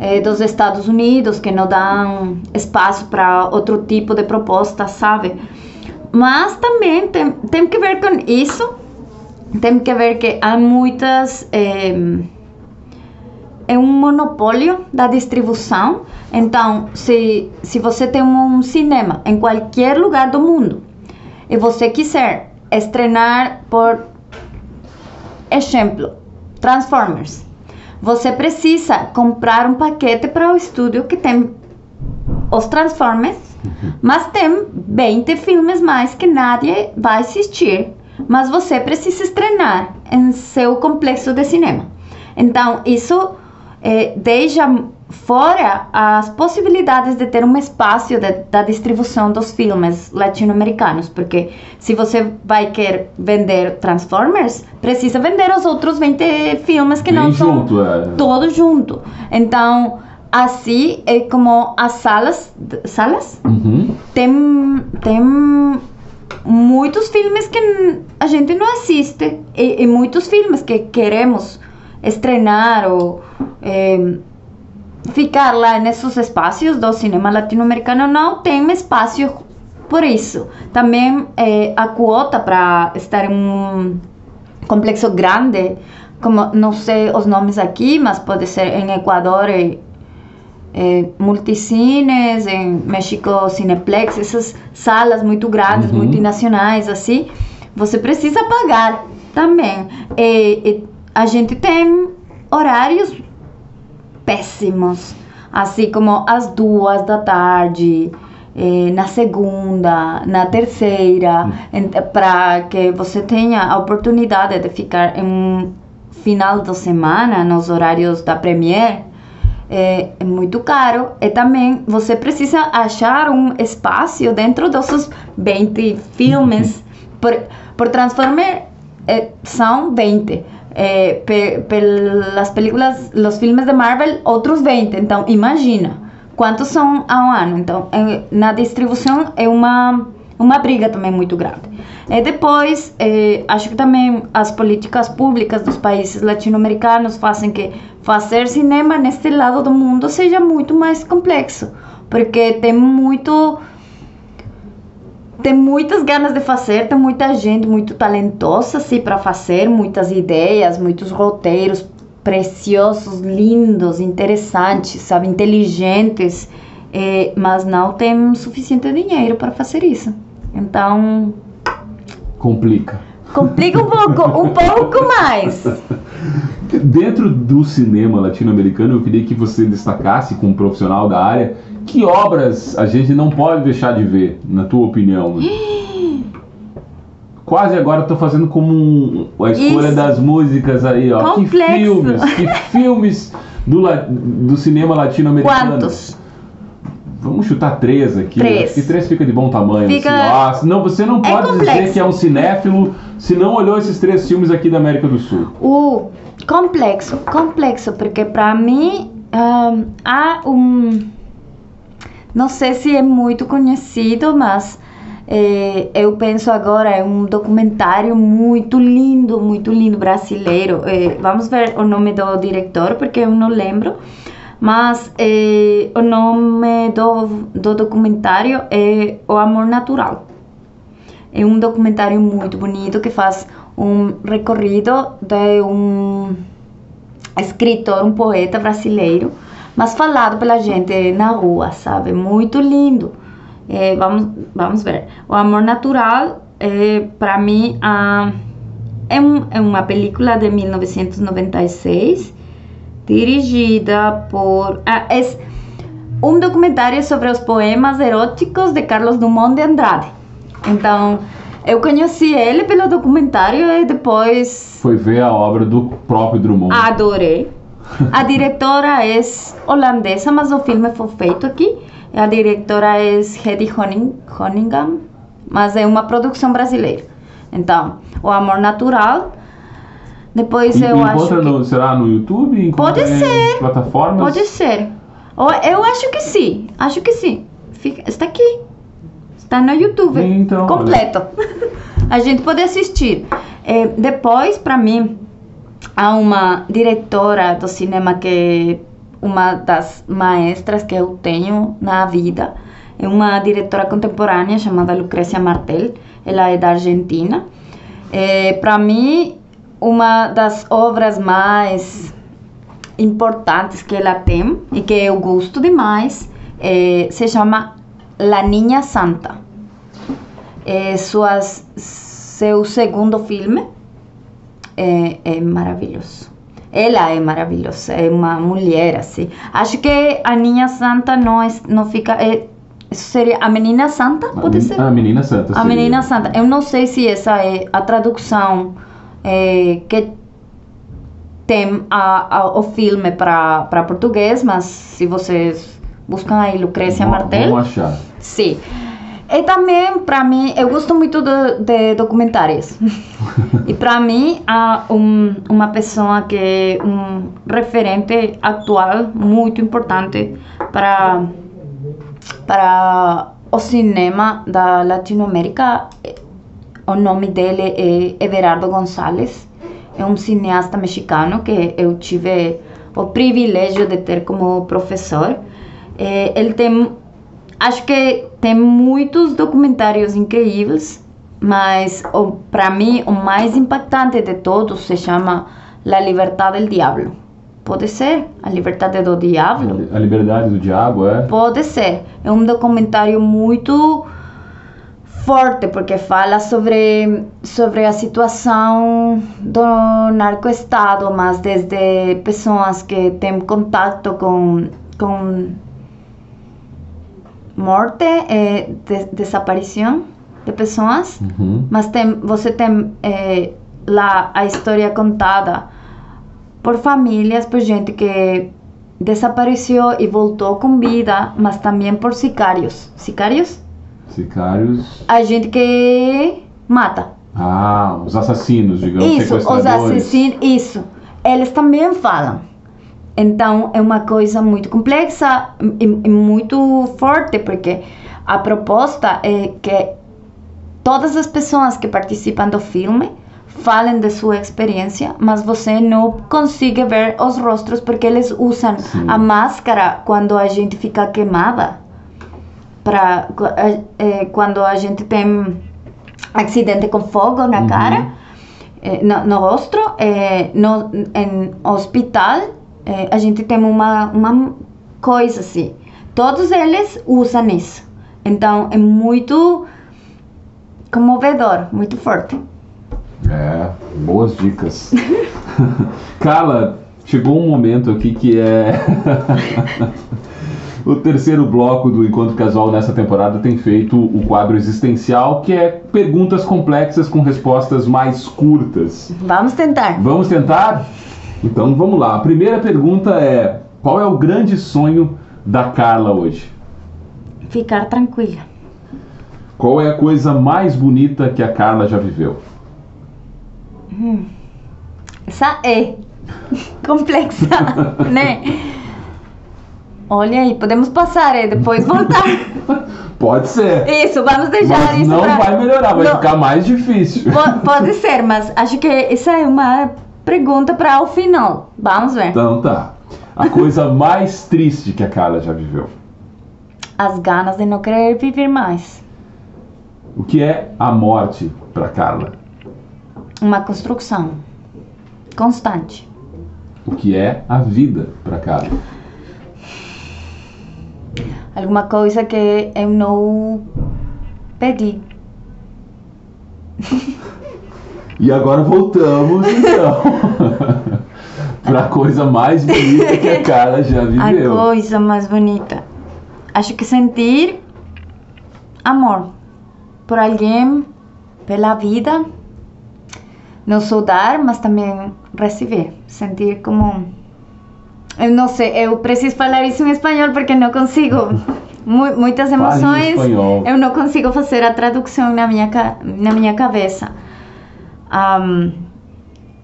eh, dos Estados Unidos, que não dão espaço para outro tipo de proposta, sabe? Mas também tem, tem que ver com isso, tem que ver que há muitas. Eh, é um monopólio da distribuição. Então, se, se você tem um cinema em qualquer lugar do mundo e você quiser estrenar, por exemplo, Transformers, você precisa comprar um paquete para o estúdio que tem os Transformers, mas tem 20 filmes mais que nadie vai assistir, mas você precisa estrenar em seu complexo de cinema. Então, isso eh, deixa fora as possibilidades de ter um espaço de, da distribuição dos filmes latino-americanos, porque se você vai querer vender Transformers, precisa vender os outros 20 filmes que Bem não são junto, é. todos junto. Então, assim é como as salas, salas Uhum. tem tem muitos filmes que a gente não assiste e, e muitos filmes que queremos estrenar ou eh, ficar lá nesses espaços do cinema latino-americano não tem espaço por isso. Também eh, a quota para estar em um complexo grande, como não sei os nomes aqui, mas pode ser em Equador eh, multicines, em México Cineplex, essas salas muito grandes, Uhum. multinacionais, assim, você precisa pagar também. E, e a gente tem horários péssimos, assim como às duas da tarde, eh, na segunda, na terceira, para que você tenha a oportunidade de ficar em um final de semana nos horários da Premiere. É, é muito caro. E também você precisa achar um espaço dentro desses 20 filmes. Por, por Transformer eh, são 20 eh, pelas películas, os filmes de Marvel, outros 20. Então, imagina quantos são a um ano. Então, eh, na distribuição é uma, uma briga também muito grande. E depois, eh, acho que também as políticas públicas dos países latino-americanos fazem que fazer cinema neste lado do mundo seja muito mais complexo, porque tem muito tem muitas ganas de fazer, tem muita gente muito talentosa assim para fazer, muitas ideias, muitos roteiros preciosos, lindos, interessantes, sabe, inteligentes, eh, mas não tem suficiente dinheiro para fazer isso. Então Complica. complica um pouco, um pouco mais. Dentro do cinema latino-americano, eu queria que você destacasse, como profissional da área, que obras a gente não pode deixar de ver, na tua opinião. Quase agora estou fazendo como um, a escolha Isso. das músicas aí, ó. Que Complexo. filmes, que filmes do, do cinema latino-americano. Quantos? Vamos chutar três aqui. Três. Acho que três fica de bom tamanho. Fica- Assim. Nossa, não, você não É pode dizer complexo. que é um cinéfilo se não olhou esses três filmes aqui da América do Sul. O complexo, complexo, porque para mim ahn, há um. Não sei se é muito conhecido, mas eh, eu penso agora é um documentário muito lindo, muito lindo brasileiro. Eh, vamos ver o nome do diretor, porque eu não lembro. Mas eh, o nome do, do documentário é O Amor Natural. É um documentário muito bonito que faz um recorrido de um escritor, um poeta brasileiro, mas falado pela gente na rua, sabe? Muito lindo. É, vamos, vamos ver. O Amor Natural, é, para mim, ah, é, um, é uma película de 1996, dirigida por. Ah, é um documentário sobre os poemas eróticos de Carlos Drummond de Andrade. Então, eu conheci ele pelo documentário e depois Foi ver a obra do próprio Drummond. adorei. A diretora é holandesa, mas o filme foi feito aqui. A diretora é Hedy Honing- Honingham, mas é uma produção brasileira. Então, O Amor Natural Depois E, eu acho encontra que... no, será no YouTube? Pode ser. Plataformas? Pode ser. Eu acho que sim. Acho que sim. Fica- está aqui. Está no YouTube. Então, completo. A gente pode assistir. Eh, depois, para mim, há uma diretora do cinema que é uma das maestras que eu tenho na vida. É uma diretora contemporânea chamada Lucrecia Martel. Ela é da Argentina. para mim, uma das obras mais importantes que ela tem e que eu gosto demais eh, se chama La Niña Santa. É suas, seu segundo filme é, é maravilhoso. Ela é maravilhosa, é uma mulher assim. Acho que a Niña Santa não, é, não fica. É, seria a Menina Santa? A Pode men- ser? A Menina Santa. A seria. Menina Santa. Eu não sei se essa é a tradução é, que tem a, a- o filme para português, mas se vocês buscam aí Lucrécia Vamos- Martel, Vamos achar. sim. E também, para mim, eu gosto muito de, de documentários. e para mim, há um, uma pessoa que é um referente atual muito importante para para o cinema da Latinoamérica. O nome dele é Everardo González. É um cineasta mexicano que eu tive o privilégio de ter como professor. Eh, ele tem, acho que tem muitos documentários incríveis, mas para mim o mais impactante de todos se chama La Libertad del Diablo. Pode ser? A Liberdade do Diablo? A Liberdade do Diabo, é? Pode ser. É um documentário muito forte porque fala sobre sobre a situação do narcoestado, mas desde pessoas que têm contato com com morte e de, desaparição de pessoas, Uhum. mas tem você tem eh, lá a história contada por famílias, por gente que desapareceu e voltou com vida, mas também por sicários. Sicários? Sicários. A gente que mata. Ah, os assassinos, digamos, Isso, os assassinos, isso. Eles também falam. Então é uma coisa muito complexa e, e muito forte, porque a proposta é que todas as pessoas que participam do filme falem de sua experiência, mas você não consegue ver os rostos porque eles usam Sim. a máscara quando a gente fica queimada. Pra, eh, quando a gente tem acidente com fogo na Uhum. cara, eh, no, no rosto, eh, no, em hospital, eh, a gente tem uma, uma coisa assim. Todos eles usam isso. Então é muito comovedor, muito forte. É, boas dicas. Carla, chegou um momento aqui que é. o terceiro bloco do Encontro Casual nessa temporada tem feito o quadro existencial, que é perguntas complexas com respostas mais curtas. Vamos tentar. Vamos tentar? Então vamos lá. A primeira pergunta é: qual é o grande sonho da Carla hoje? Ficar tranquila. Qual é a coisa mais bonita que a Carla já viveu? Essa é complexa, né? Olha aí, podemos passar e depois voltar. Pode ser. Isso, vamos deixar Mas isso não pra- vai melhorar, vai Não, ficar mais difícil. po- Pode ser, mas acho que essa é uma pergunta para o final. Vamos ver. Então tá. A coisa mais triste que a Carla já viveu. As ganas de não querer viver mais. O que é a morte para Carla? Uma construção constante. O que é a vida para Carla? Alguma coisa que eu não pedi. E agora voltamos então para a coisa mais bonita que a Carla já A viveu. coisa mais bonita. Acho que sentir amor por alguém, pela vida. Não só dar, mas também receber. Sentir como. Eu não sei, eu preciso falar isso em espanhol porque não consigo. Mu- muitas emoções. Eu não consigo fazer a tradução na minha, na minha cabeça. Am,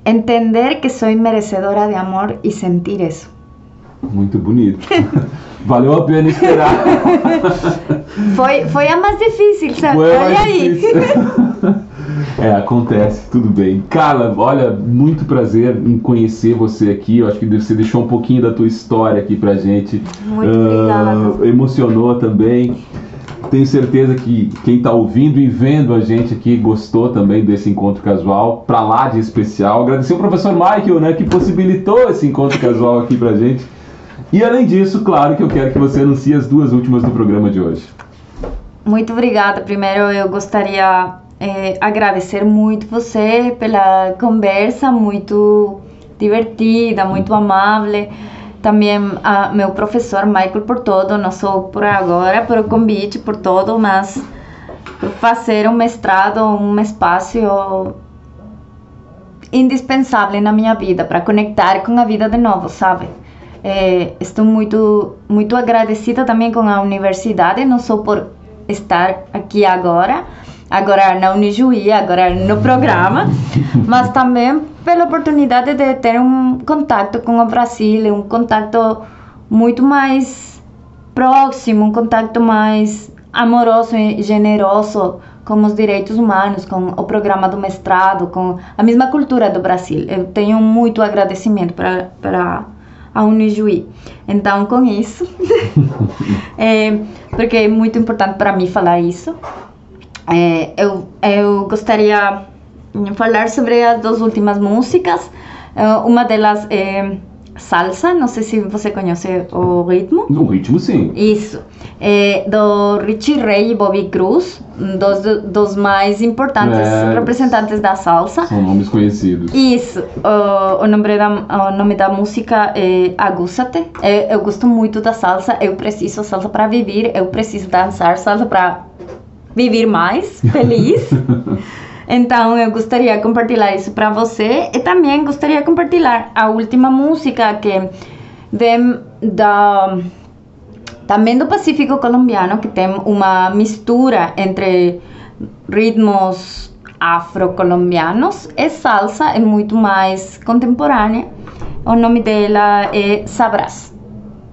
entender que soy merecedora de amor y sentir eso. Muito bonito. Valeu a pena esperar. Foi, foi a mais difícil, sabe? Foi Olha mais aí. difícil. É, acontece, tudo bem. Carla, olha, muito prazer em conhecer você aqui. Eu acho que você deixou um pouquinho da tua história aqui pra gente. Muito Ah, obrigada. emocionou também. Tenho certeza que quem tá ouvindo e vendo a gente aqui gostou também desse encontro casual. Pra lá de especial. Agradecer o professor Michael, né, que possibilitou esse encontro casual aqui pra gente. E além disso, claro que eu quero que você anuncie as duas últimas do programa de hoje. Muito obrigada. Primeiro, eu gostaria eh, agradecer muito você pela conversa, muito divertida, muito amável. Também a meu professor Michael por todo, não só por agora, por convite, por todo, mas fazer um mestrado, um espaço indispensável na minha vida para conectar com a vida de novo, sabe? Eh, estou muito muito agradecida também com a universidade, não só por estar aqui agora, agora na Unijuí, agora no programa, mas também pela oportunidade de ter um contato com o Brasil, um contato muito mais próximo, um contato mais amoroso e generoso com os direitos humanos, com o programa do mestrado, com a mesma cultura do Brasil. Eu tenho muito agradecimento para para a Unijuí. Então, com isso, é, porque é muito importante para mim falar isso, é, eu, eu gostaria de falar sobre as duas últimas músicas. É, uma delas é Salsa, não sei se você conhece o ritmo. No ritmo, sim. Isso. É, do Richie Ray e Bobby Cruz, dos, dos mais importantes É. representantes da salsa. São nomes conhecidos. Isso, o, o, nome da, o nome da música é Agúzate. Eu, eu gosto muito da salsa, eu preciso salsa para viver, eu preciso dançar salsa para viver mais feliz. Então eu gostaria de compartilhar isso para você e também gostaria de compartilhar a última música que vem da também do Pacífico colombiano, que tem uma mistura entre ritmos afro-colombianos e salsa, é muito mais contemporânea. O nome dela é Sabrás,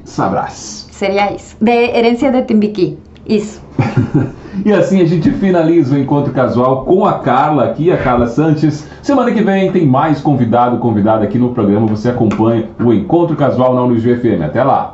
Sabrás. seria isso. De Herência de Timbiquí, isso. E assim a gente finaliza o encontro casual com a Carla aqui, a Carla Sanches. Semana que vem tem mais convidado, convidada aqui no programa. Você acompanha o encontro casual na Unijuí FM. Até lá.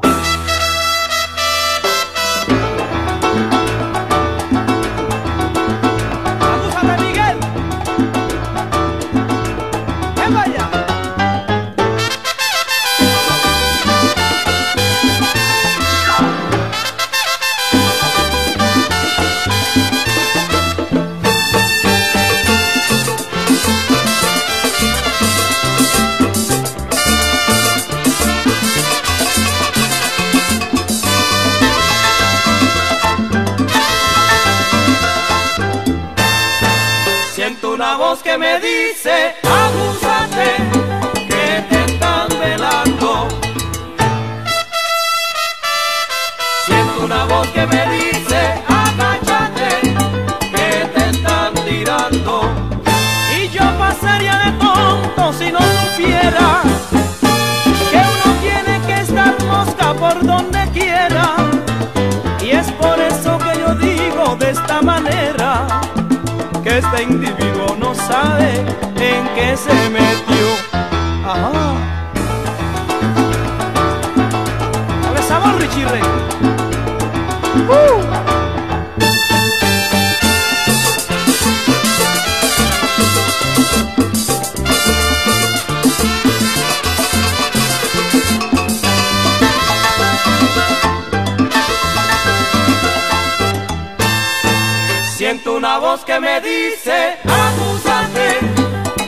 Que me dice, acúsate,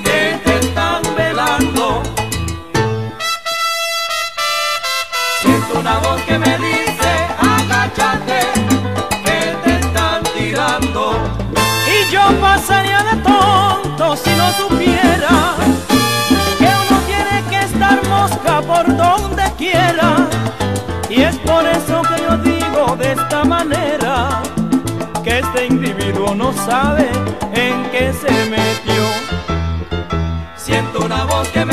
que te están velando. Siento una voz que me dice, agáchate, que te están tirando. Y yo pasaría de tonto si no supiera que uno tiene que estar mosca por donde quiera. Y es por eso que yo digo de esta manera este individuo no sabe en qué se metió. Siento una voz velando.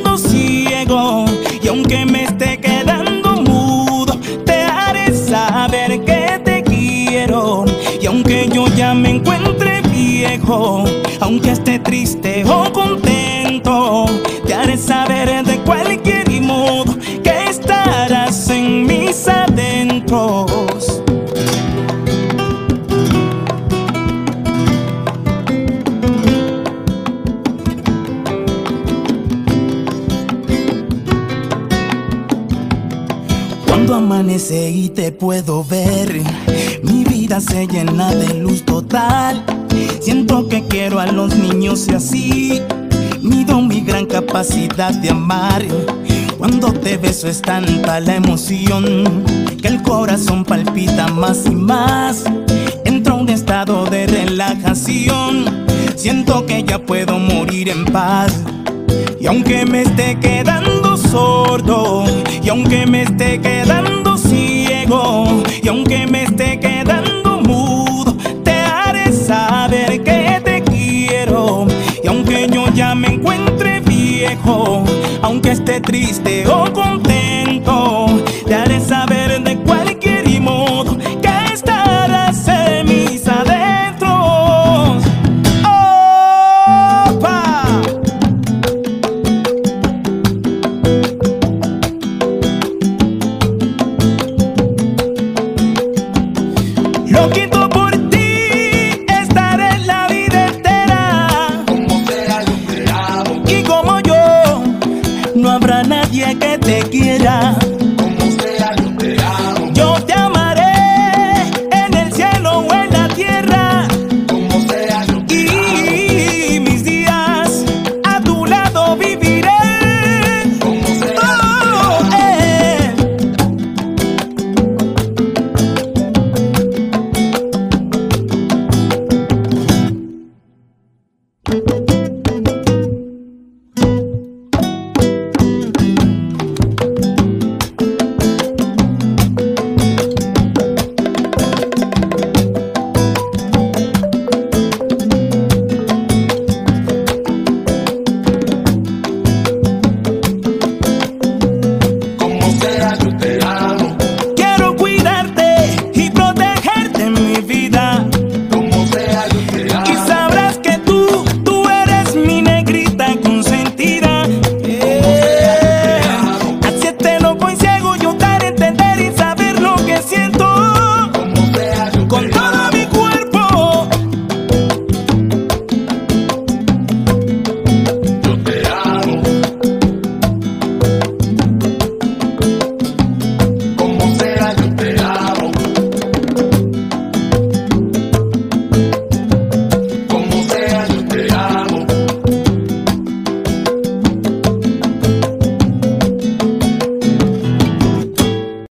y aunque me esté quedando mudo, te haré saber que te quiero. Y aunque yo ya me encuentre viejo, aunque esté triste o contento, te haré saber de puedo ver, mi vida se llena de luz total. Siento que quiero a los niños y así mido mi gran capacidad de amar. Cuando te beso es tanta la emoción que el corazón palpita más y más. Entro a un estado de relajación. Siento que ya puedo morir en paz. Y aunque me esté quedando sordo, y aunque me esté quedando y aunque me esté quedando mudo, te haré saber que te quiero. Y aunque yo ya me encuentre viejo, aunque esté triste o contento